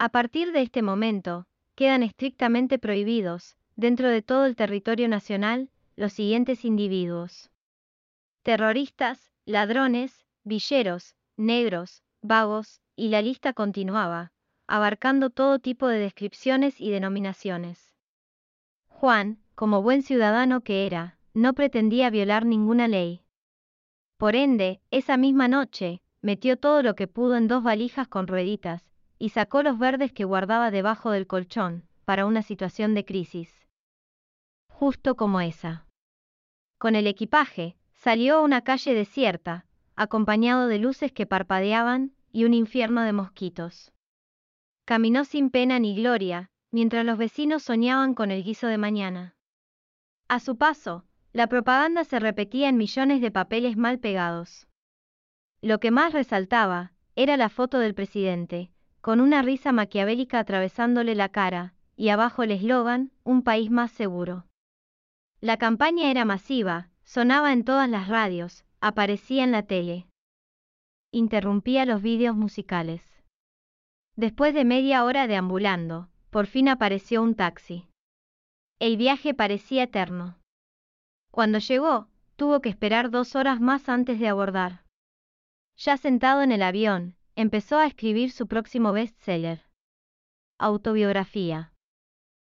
A partir de este momento, quedan estrictamente prohibidos, dentro de todo el territorio nacional, los siguientes individuos. Terroristas, ladrones, villeros, negros, vagos, y la lista continuaba, abarcando todo tipo de descripciones y denominaciones. Juan, como buen ciudadano que era, no pretendía violar ninguna ley. Por ende, esa misma noche, metió todo lo que pudo en dos valijas con rueditas, y sacó los verdes que guardaba debajo del colchón, para una situación de crisis. Justo como esa. Con el equipaje, salió a una calle desierta, acompañado de luces que parpadeaban, y un infierno de mosquitos. Caminó sin pena ni gloria, mientras los vecinos soñaban con el guiso de mañana. A su paso, la propaganda se repetía en millones de papeles mal pegados. Lo que más resaltaba, era la foto del presidente, con una risa maquiavélica atravesándole la cara, y abajo el eslogan, un país más seguro. La campaña era masiva, sonaba en todas las radios, aparecía en la tele. Interrumpía los vídeos musicales. Después de media hora deambulando, por fin apareció un taxi. El viaje parecía eterno. Cuando llegó, tuvo que esperar dos horas más antes de abordar. Ya sentado en el avión, empezó a escribir su próximo bestseller. Autobiografía.